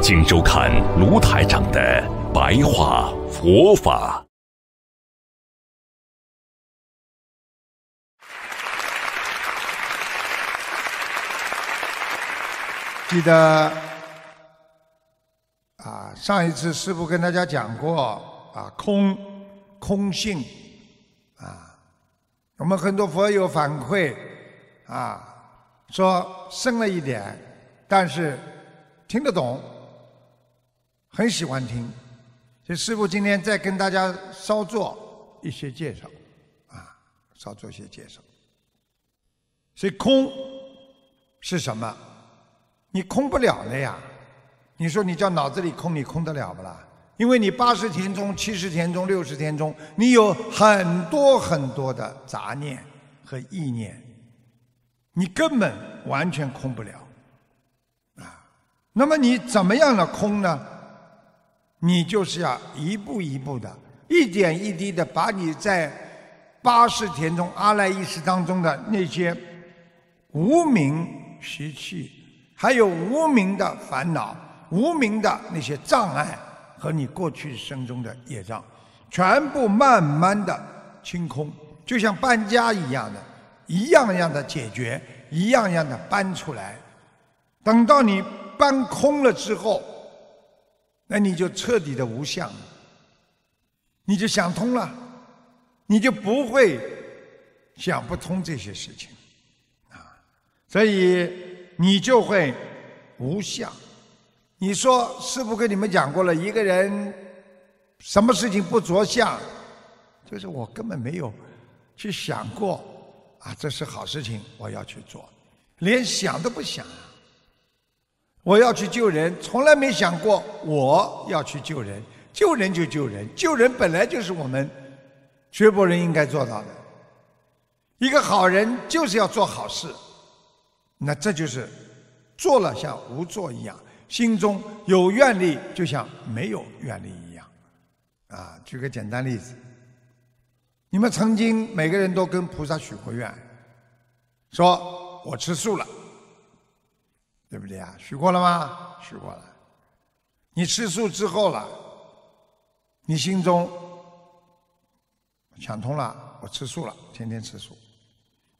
请收看卢台长的白话佛法。记得啊，上一次师傅跟大家讲过啊，空空性啊，我们很多佛友反馈啊，说深了一点，但是听得懂，很喜欢听。所以师傅今天再跟大家稍做一些介绍啊，稍做一些介绍。所以空是什么？你空不了的呀！你说你叫脑子里空，你空得了不啦？因为你八十天中、七十天中、六十天中，你有很多很多的杂念和意念，你根本完全空不了啊！那么你怎么样的空呢？你就是要一步一步的、一点一滴的，把你在八十田中阿赖意识当中的那些无名习气。还有无名的烦恼、无名的那些障碍和你过去生中的业障，全部慢慢的清空，就像搬家一样的，一样样的解决，一样样的搬出来。等到你搬空了之后，那你就彻底的无相，你就想通了，你就不会想不通这些事情啊，所以。你就会无相。你说师傅跟你们讲过了，一个人什么事情不着相，就是我根本没有去想过啊，这是好事情，我要去做，连想都不想。我要去救人，从来没想过我要去救人，救人就救人，救人本来就是我们学佛人应该做到的。一个好人就是要做好事。那这就是做了像无做一样，心中有愿力就像没有愿力一样。啊，举个简单例子，你们曾经每个人都跟菩萨许过愿，说我吃素了，对不对啊？许过了吗？许过了。你吃素之后了，你心中想通了，我吃素了，天天吃素。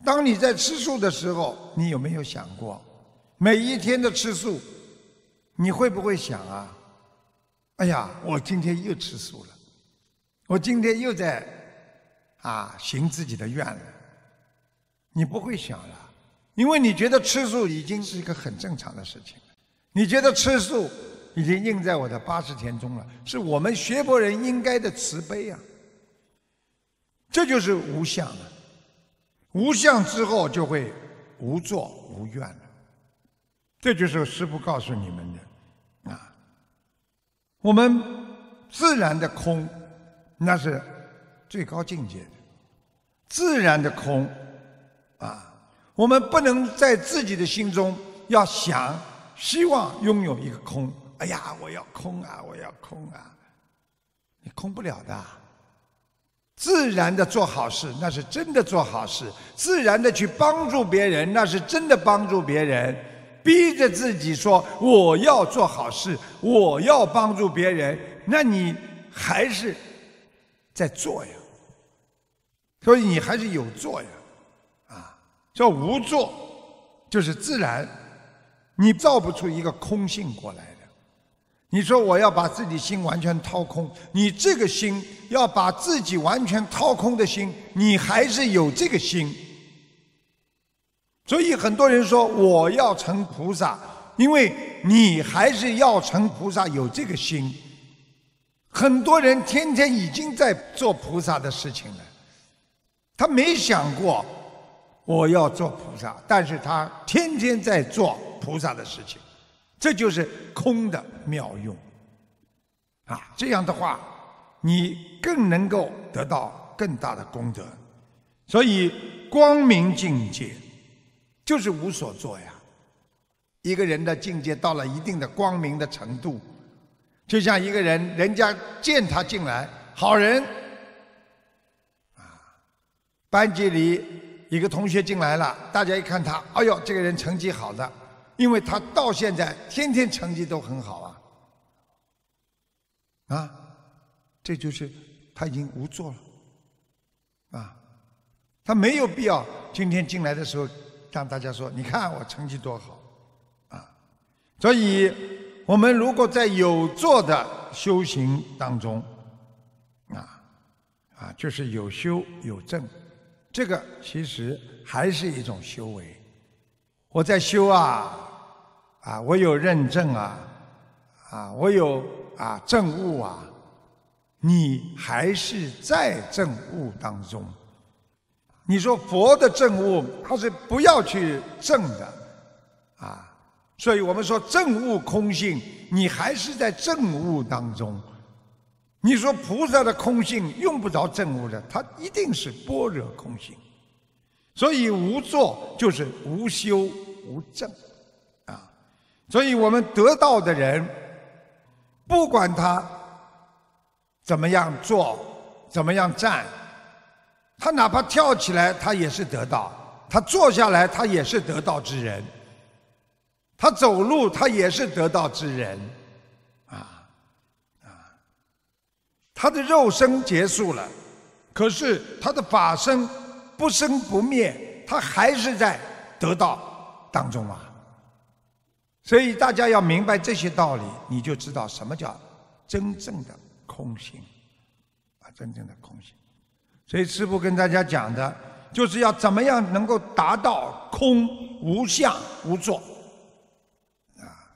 当你在吃素的时候，你有没有想过，每一天的吃素，你会不会想啊？哎呀，我今天又吃素了，我今天又在啊行自己的愿了。你不会想了，因为你觉得吃素已经是一个很正常的事情了。你觉得吃素已经印在我的八十天中了，是我们学佛人应该的慈悲啊。这就是无相了。无相之后就会无作无愿了，这就是师父告诉你们的啊。我们自然的空，那是最高境界的，自然的空啊。我们不能在自己的心中要想，希望拥有一个空。哎呀，我要空啊，我要空啊，你空不了的。自然的做好事，那是真的做好事；自然的去帮助别人，那是真的帮助别人。逼着自己说我要做好事，我要帮助别人，那你还是在做呀。所以你还是有做呀，叫无作，就是自然，你造不出一个空性过来的。你说我要把自己心完全掏空，你这个心要把自己完全掏空的心，你还是有这个心。所以很多人说我要成菩萨，因为你还是要成菩萨有这个心。很多人天天已经在做菩萨的事情了，他没想过我要做菩萨，但是他天天在做菩萨的事情。这就是空的妙用，啊，这样的话，你更能够得到更大的功德。所以，光明境界就是无所作呀。一个人的境界到了一定的光明的程度，就像一个人，人家见他进来，好人，啊，班级里一个同学进来了，大家一看他，哎呦，这个人成绩好的，因为他到现在天天成绩都很好啊，啊，这就是他已经无作了，啊，他没有必要今天进来的时候让大家说，你看我成绩多好。啊所以，我们如果在有做的修行当中，啊，啊，就是有修有证，这个其实还是一种修为。我在修啊，啊，我有认证啊，啊，我有啊证悟啊，你还是在证悟当中。你说佛的证悟，他是不要去证的，啊。所以我们说证悟空性，你还是在证悟当中。你说菩萨的空性用不着证悟的，他一定是般若空性。所以无作就是无修无证，啊！所以我们得道的人，不管他怎么样做，怎么样站，他哪怕跳起来，他也是得道；他坐下来，他也是得道之人。他走路，他也是得道之人，啊，啊，他的肉身结束了，可是他的法身不生不灭，他还是在得道当中啊。所以大家要明白这些道理，你就知道什么叫真正的空性，啊，真正的空性。所以师父跟大家讲的，就是要怎么样能够达到空无相无作啊。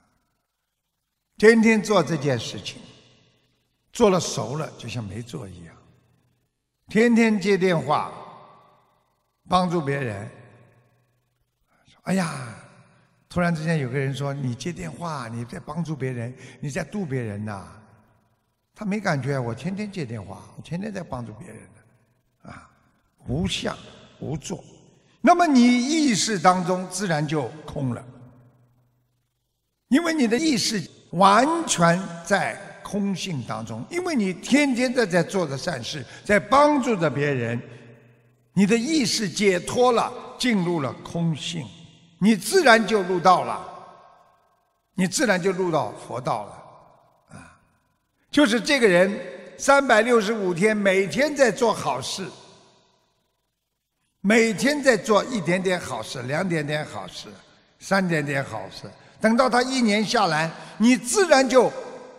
天天做这件事情，做了熟了，就像没做一样。天天接电话，帮助别人。哎呀，突然之间有个人说：“你接电话，你在帮助别人，你在度别人呐。”他没感觉，我天天接电话，我天天在帮助别人的，啊，无相无作。那么你意识当中自然就空了，因为你的意识。完全在空性当中，因为你天天在在做的善事，在帮助着别人，你的意识解脱了，进入了空性，你自然就入道了，你自然就入到佛道了，啊，就是这个人三百六十五天每天在做好事，每天在做一点点好事，两点点好事，三点点好事。等到他一年下来，你自然就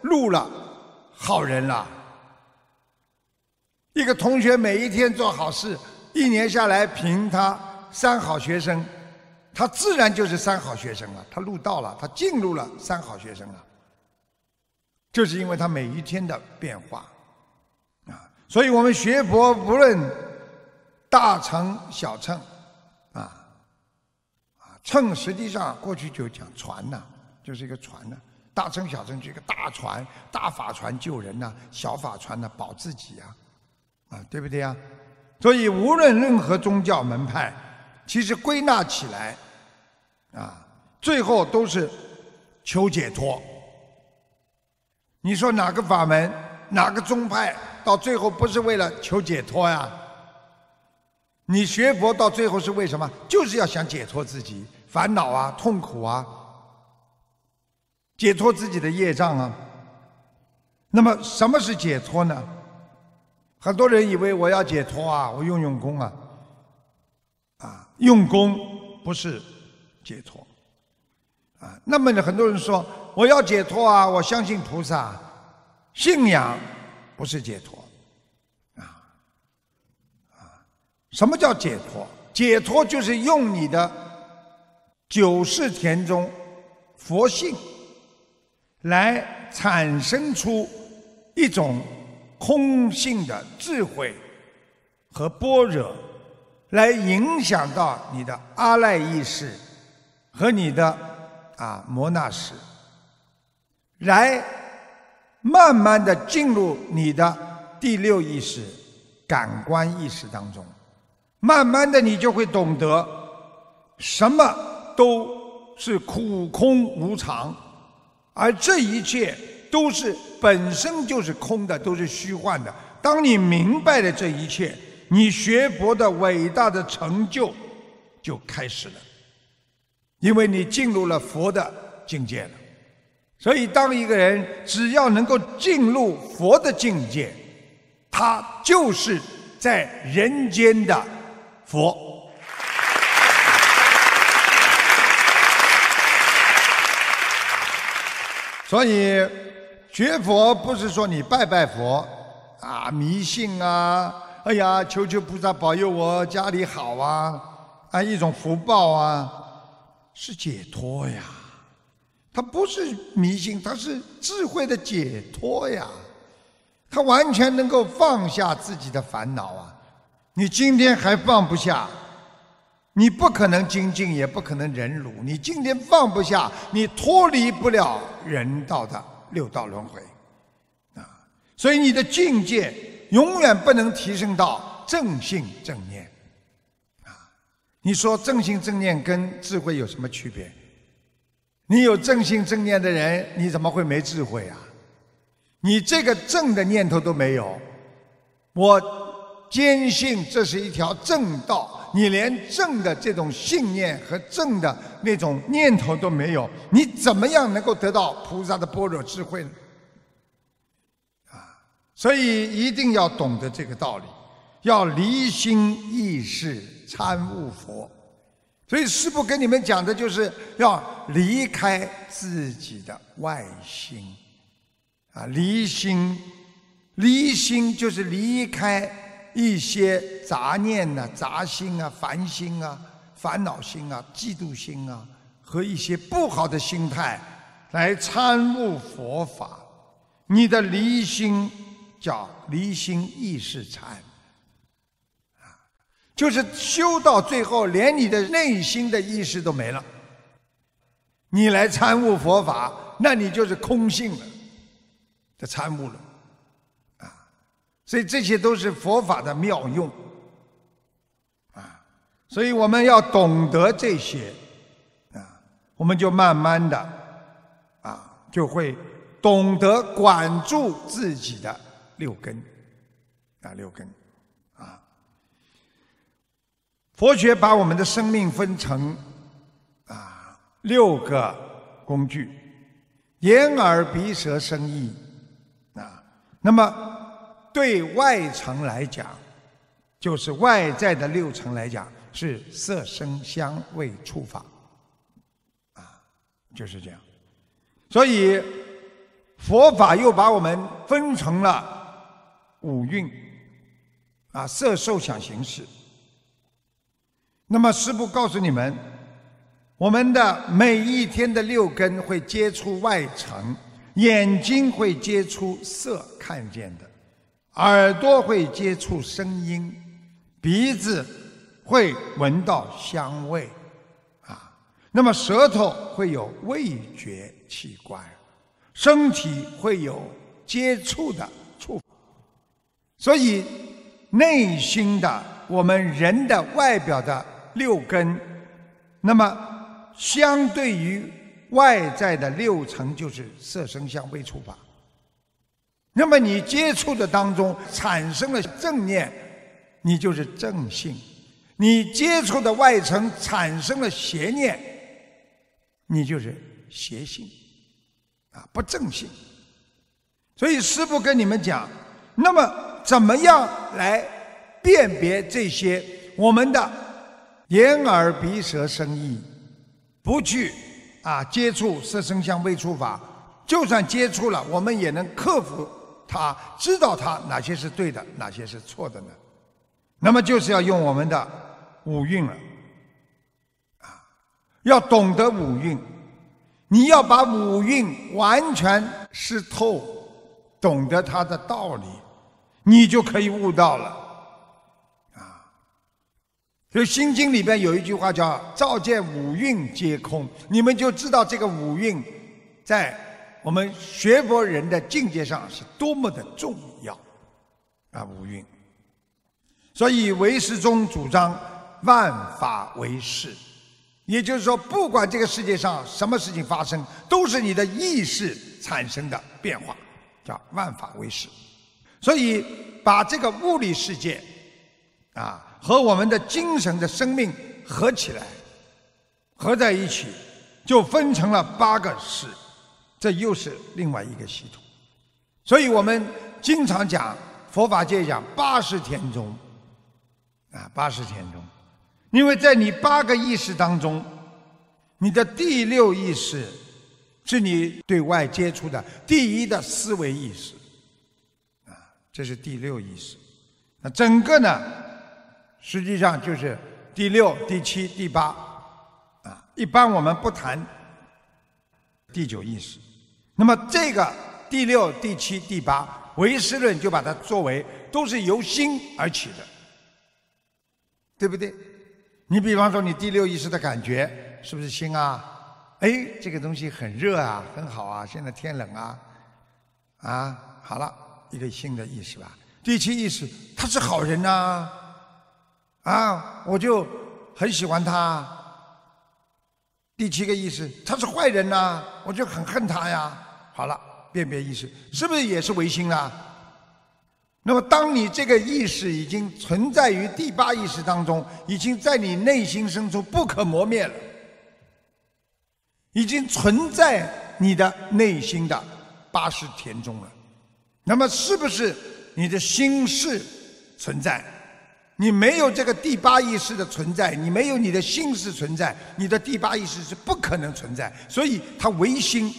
入了好人了。一个同学每一天做好事，一年下来评他三好学生，他自然就是三好学生了。他入道了，他进入了三好学生了。就是因为他每一天的变化啊，所以我们学佛不论大乘小乘啊。啊乘实际上过去就讲船呐，就是一个船呐，大乘小乘就一个大船，大法船救人呐，小法船呢保自己呀，啊，对不对呀？所以无论任何宗教门派，其实归纳起来，啊，最后都是求解脱。你说哪个法门，哪个宗派，到最后不是为了求解脱呀？你学佛到最后是为什么？就是要想解脱自己烦恼啊、痛苦啊，解脱自己的业障啊。那么什么是解脱呢？很多人以为我要解脱啊，我用用功啊，啊，用功不是解脱啊。那么呢，很多人说我要解脱啊，我相信菩萨，信仰不是解脱啊啊。什么叫解脱？解脱就是用你的九世田中佛性来产生出一种空性的智慧和般若，来影响到你的阿赖意识和你的啊摩那识，来慢慢的进入你的第六意识、感官意识当中，慢慢的你就会懂得，什么都是苦空无常，而这一切都是本身就是空的，都是虚幻的。当你明白了这一切，你学佛的伟大的成就就开始了，因为你进入了佛的境界了。所以，当一个人只要能够进入佛的境界，他就是在人间的佛。所以，学佛不是说你拜拜佛啊，迷信啊，哎呀，求求菩萨保佑我家里好啊，啊，一种福报啊，是解脱呀。它不是迷信，它是智慧的解脱呀！它完全能够放下自己的烦恼啊！你今天还放不下，你不可能精进，也不可能忍辱。你今天放不下，你脱离不了人道的六道轮回啊！所以你的境界永远不能提升到正性正念啊！你说正性正念跟智慧有什么区别？你有正性正念的人，你怎么会没智慧啊？你这个正的念头都没有，我坚信这是一条正道。你连正的这种信念和正的那种念头都没有，你怎么样能够得到菩萨的般若智慧呢？啊，所以一定要懂得这个道理，要离心意识参悟佛。所以师父跟你们讲的就是要离开自己的外心，啊，离心，离心就是离开一些杂念呐、杂心啊、烦心啊、烦恼心啊、嫉妒心啊和一些不好的心态，来参悟佛法。你的离心叫离心意识禅。啊就是修到最后，连你的内心的意识都没了。你来参悟佛法，那你就是空性了，的参悟了，所以这些都是佛法的妙用，啊！所以我们要懂得这些，啊，我们就慢慢的，啊，就会懂得管住自己的六根，啊，六根。啊佛学把我们的生命分成啊六个工具：眼、耳、鼻、舌、身、意啊。那么对外层来讲，就是外在的六层来讲，是色、声、香、味、触、法啊，就是这样。所以佛法又把我们分成了五蕴啊：色、受、想、行、识。那么师父告诉你们，我们的每一天的六根会接触外层，眼睛会接触色看见的，耳朵会接触声音，鼻子会闻到香味，啊，那么舌头会有味觉器官，身体会有接触的触，所以内心的我们人的外表的。六根，那么相对于外在的六层，就是色声香味触法。那么你接触的当中产生了正念，你就是正性；你接触的外层产生了邪念，你就是邪性，啊，不正性。所以师父跟你们讲，那么怎么样来辨别这些我们的？眼耳鼻舌身意，不去啊接触色声香味触法，就算接触了，我们也能克服他，知道他哪些是对的，哪些是错的呢？那么就是要用我们的五蕴了，啊，要懂得五蕴，你要把五蕴完全识透，懂得它的道理，你就可以悟到了。啊所以《心经》里边有一句话叫“照见五蕴皆空”，你们就知道这个五蕴在我们学佛人的境界上是多么的重要啊！五蕴，所以唯识宗主张万法唯识，也就是说，不管这个世界上什么事情发生，都是你的意识产生的变化，叫万法唯识。所以把这个物理世界啊和我们的精神的生命合起来，合在一起。就分成了八个识，这又是另外一个系统。所以我们经常讲佛法界讲八十天中，啊，八十天中，因为在你八个意识当中，你的第六意识是你对外接触的第一的思维意识，啊，这是第六意识。那整个呢，实际上就是第六、第七、第八。啊一般我们不谈第九意识，那么这个第六、第七、第八，唯识论就把它作为都是由心而起的，对不对？你比方说你第六意识的感觉是不是心啊？哎，这个东西很热啊，很好啊，现在天冷啊，啊，好了，一个新的意识吧。第七意识，他是好人呐，啊，我就很喜欢他。第七个意识，他是坏人呐，我就很恨他呀。好了，辨别意识是不是也是唯心啊？那么，当你这个意识已经存在于第八意识当中，已经在你内心深处不可磨灭了，已经存在你的内心的八识田中了。那么，是不是你的心事存在？你没有这个第八意识的存在，你没有你的心识存在，你的第八意识是不可能存在。所以它唯心，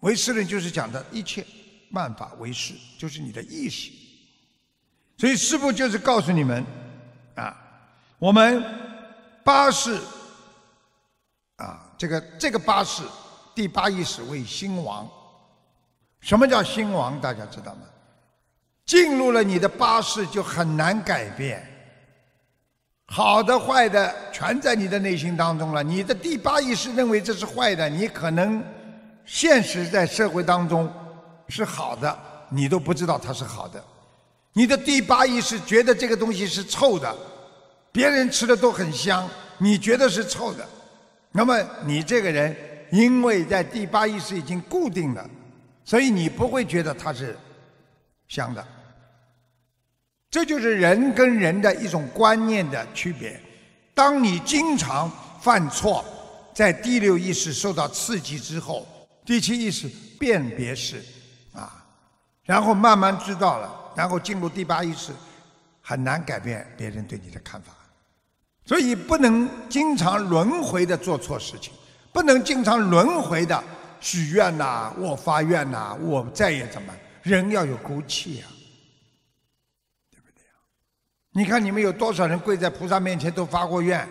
唯识论就是讲的一切万法唯识，就是你的意识。所以师父就是告诉你们啊，我们八识啊，这个这个八识第八意识为心王。什么叫心王？大家知道吗？进入了你的八识，就很难改变。好的、坏的，全在你的内心当中了。你的第八意识认为这是坏的，你可能现实在社会当中是好的，你都不知道它是好的。你的第八意识觉得这个东西是臭的，别人吃的都很香，你觉得是臭的。那么你这个人，因为在第八意识已经固定了，所以你不会觉得它是香的。这就是人跟人的一种观念的区别。当你经常犯错，在第六意识受到刺激之后，第七意识辨别是啊，然后慢慢知道了，然后进入第八意识，很难改变别人对你的看法。所以不能经常轮回的做错事情，不能经常轮回的许愿呐，我发愿呐，我再也怎么？人要有骨气啊。你看，你们有多少人跪在菩萨面前都发过愿，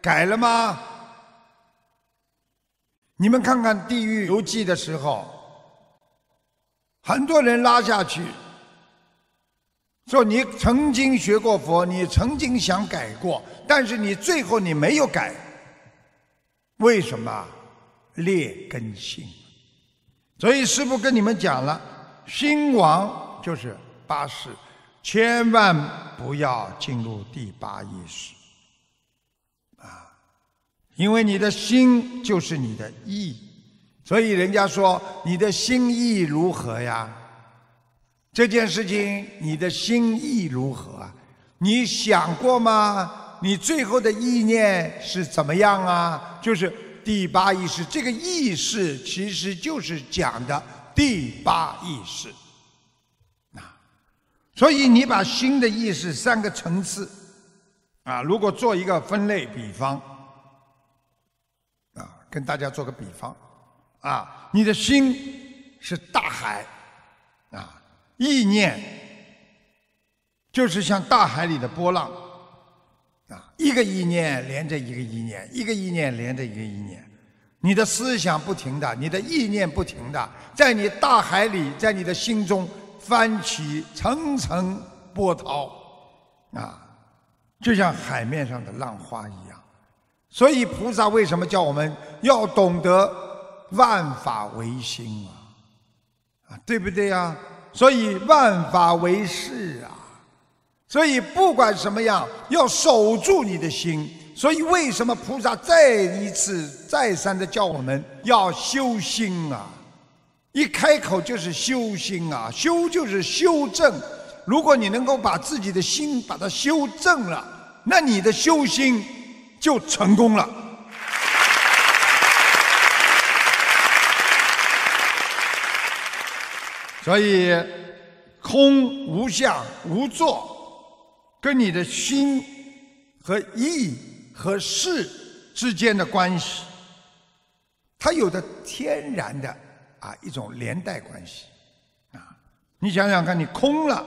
改了吗？你们看看《地狱游记》的时候，很多人拉下去，说你曾经学过佛，你曾经想改过，但是你最后你没有改，为什么？劣根性。所以师父跟你们讲了，心王就是八识。千万不要进入第八意识，啊，因为你的心就是你的意，所以人家说你的心意如何呀？这件事情你的心意如何？你想过吗？你最后的意念是怎么样啊？就是第八意识，这个意识其实就是讲的第八意识。所以你把心的意识三个层次，啊，如果做一个分类比方，啊，跟大家做个比方，啊，你的心是大海，啊，意念就是像大海里的波浪，啊，一个意念连着一个意念，一个意念连着一个意念，你的思想不停的，你的意念不停的，在你大海里，在你的心中。翻起层层波涛，啊，就像海面上的浪花一样。所以菩萨为什么叫我们要懂得万法唯心啊，啊，对不对呀？所以万法唯识啊，所以不管什么样，要守住你的心。所以为什么菩萨再一次、再三的叫我们要修心啊？一开口就是修心啊，修就是修正。如果你能够把自己的心把它修正了，那你的修心就成功了。所以，空无相无作，跟你的心和意和事之间的关系，它有着天然的啊一种连带关系啊。你想想看，你空了，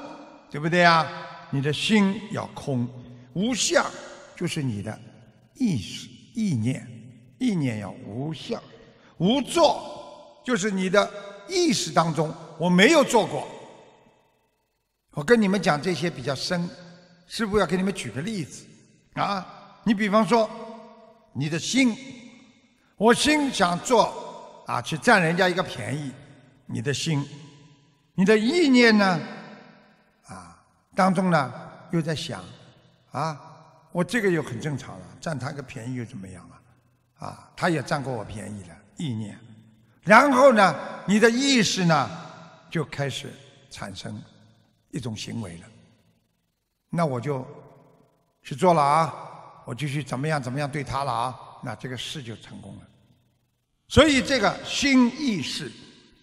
对不对呀？你的心要空，无相就是你的意识、意念，意念要无相，无作就是你的意识当中。我没有做过，我跟你们讲这些比较深，师傅要给你们举个例子啊。你比方说，你的心，我心想做啊，去占人家一个便宜，你的心，你的意念呢，啊当中呢又在想，啊，我这个又很正常了，占他个便宜又怎么样啊？啊，他也占过我便宜了，意念，然后呢，你的意识呢？就开始产生一种行为了，那我就去做了啊，我就去怎么样怎么样对他了啊，那这个事就成功了。所以这个心意识，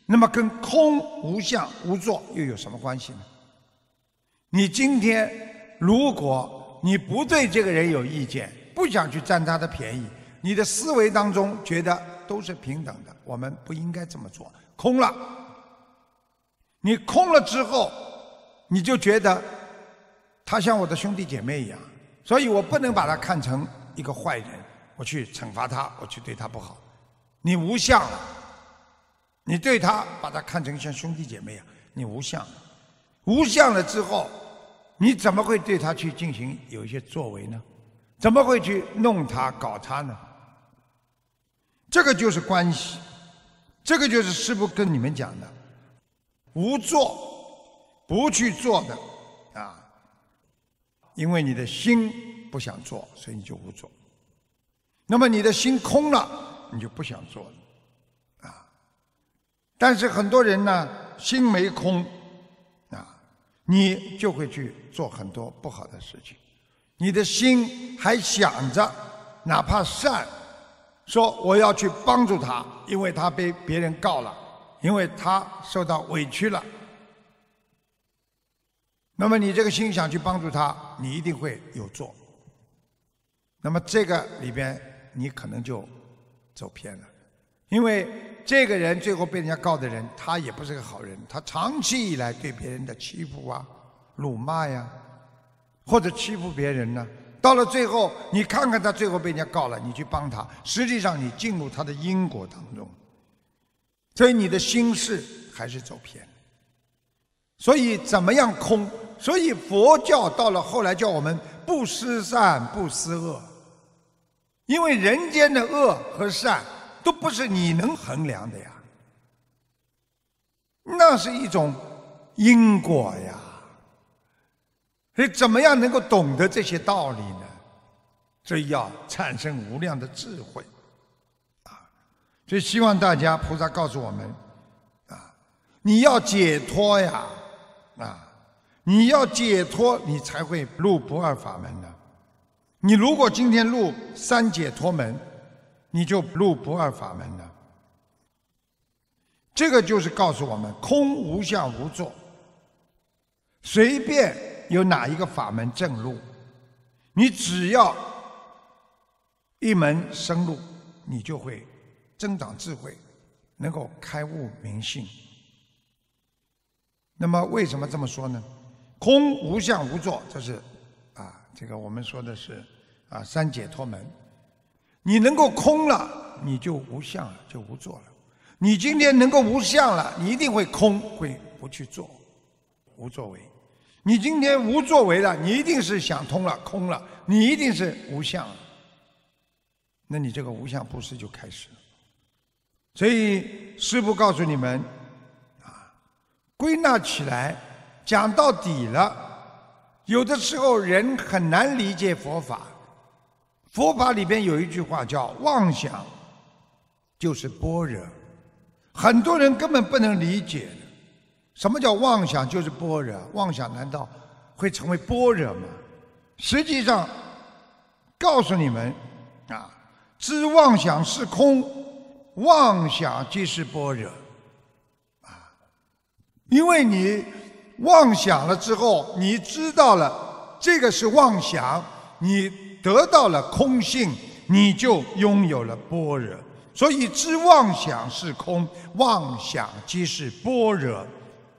那么跟空无相无作又有什么关系呢？你今天如果你不对这个人有意见，不想去占他的便宜，你的思维当中觉得都是平等的，我们不应该这么做，空了。你空了之后，你就觉得他像我的兄弟姐妹一样，所以我不能把他看成一个坏人，我去惩罚他，我去对他不好。你无相了，你对他把他看成像兄弟姐妹啊，你无相，无相了之后，你怎么会对他去进行有一些作为呢？怎么会去弄他搞他呢？这个就是关系，这个就是师父跟你们讲的。无做，不去做的啊，因为你的心不想做，所以你就无做。那么你的心空了，你就不想做了啊。但是很多人呢，心没空啊，你就会去做很多不好的事情。你的心还想着，哪怕善，说我要去帮助他，因为他被别人告了。因为他受到委屈了，那么你这个心想去帮助他，你一定会有做。那么这个里边你可能就走偏了，因为这个人最后被人家告的人，他也不是个好人，他长期以来对别人的欺负啊、辱骂呀，或者欺负别人呢，到了最后，你看看他最后被人家告了，你去帮他，实际上你进入他的因果当中。所以你的心事还是走偏。所以怎么样空？所以佛教到了后来叫我们不思善不思恶，因为人间的恶和善都不是你能衡量的呀，那是一种因果呀。所以怎么样能够懂得这些道理呢？所以要产生无量的智慧啊。所以希望大家，菩萨告诉我们，啊，你要解脱呀，啊，你要解脱，你才会入不二法门的。你如果今天入三解脱门，你就入不二法门了。这个就是告诉我们，空无相无作，随便有哪一个法门正入，你只要一门深入，你就会。增长智慧，能够开悟明性。那么为什么这么说呢？空无相无作，这是，这个我们说的是啊三解脱门。你能够空了，你就无相了，就无作了。你今天能够无相了，你一定会空，会不去做，无作为。你今天无作为了，你一定是想通了，空了，你一定是无相了。那你这个无相布施就开始了。所以师父告诉你们，啊，归纳起来，讲到底了，有的时候人很难理解佛法。佛法里边有一句话叫“妄想就是般若”，很多人根本不能理解。什么叫妄想就是般若？妄想难道会成为般若吗？实际上，告诉你们啊，知妄想是空，妄想即是般若啊。因为你妄想了之后，你知道了这个是妄想，你。得到了空性，你就拥有了般若。所以知妄想是空，妄想即是般若。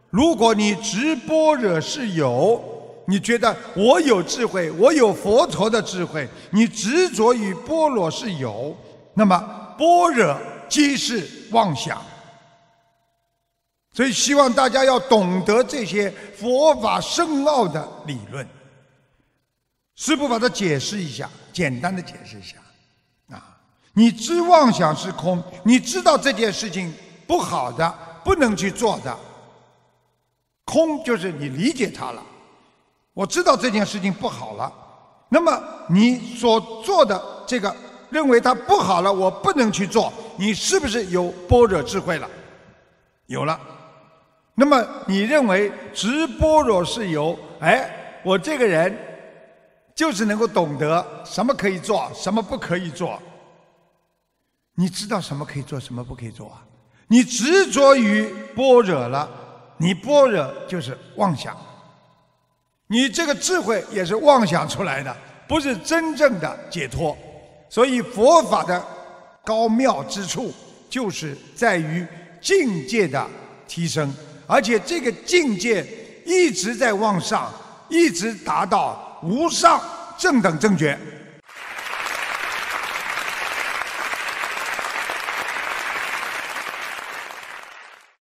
如果你执般若是有，你觉得我有智慧，我有佛陀的智慧，你执着于般若是有，那么般若即是妄想。所以希望大家要懂得这些佛法深奥的理论。师父把它解释一下，简单的解释一下，啊，你知妄想是空，你知道这件事情不好的，不能去做的，空就是你理解它了，我知道这件事情不好了，那么你所做的这个认为它不好了，我不能去做，你是不是有般若智慧了？有了，那么你认为直般若是有，哎，我这个人。就是能够懂得什么可以做，什么不可以做。你知道什么可以做，什么不可以做啊？你执着于般若了，你般若就是妄想。你这个智慧也是妄想出来的，不是真正的解脱。所以佛法的高妙之处，就是在于境界的提升，而且这个境界一直在往上，一直达到。无上正等正觉。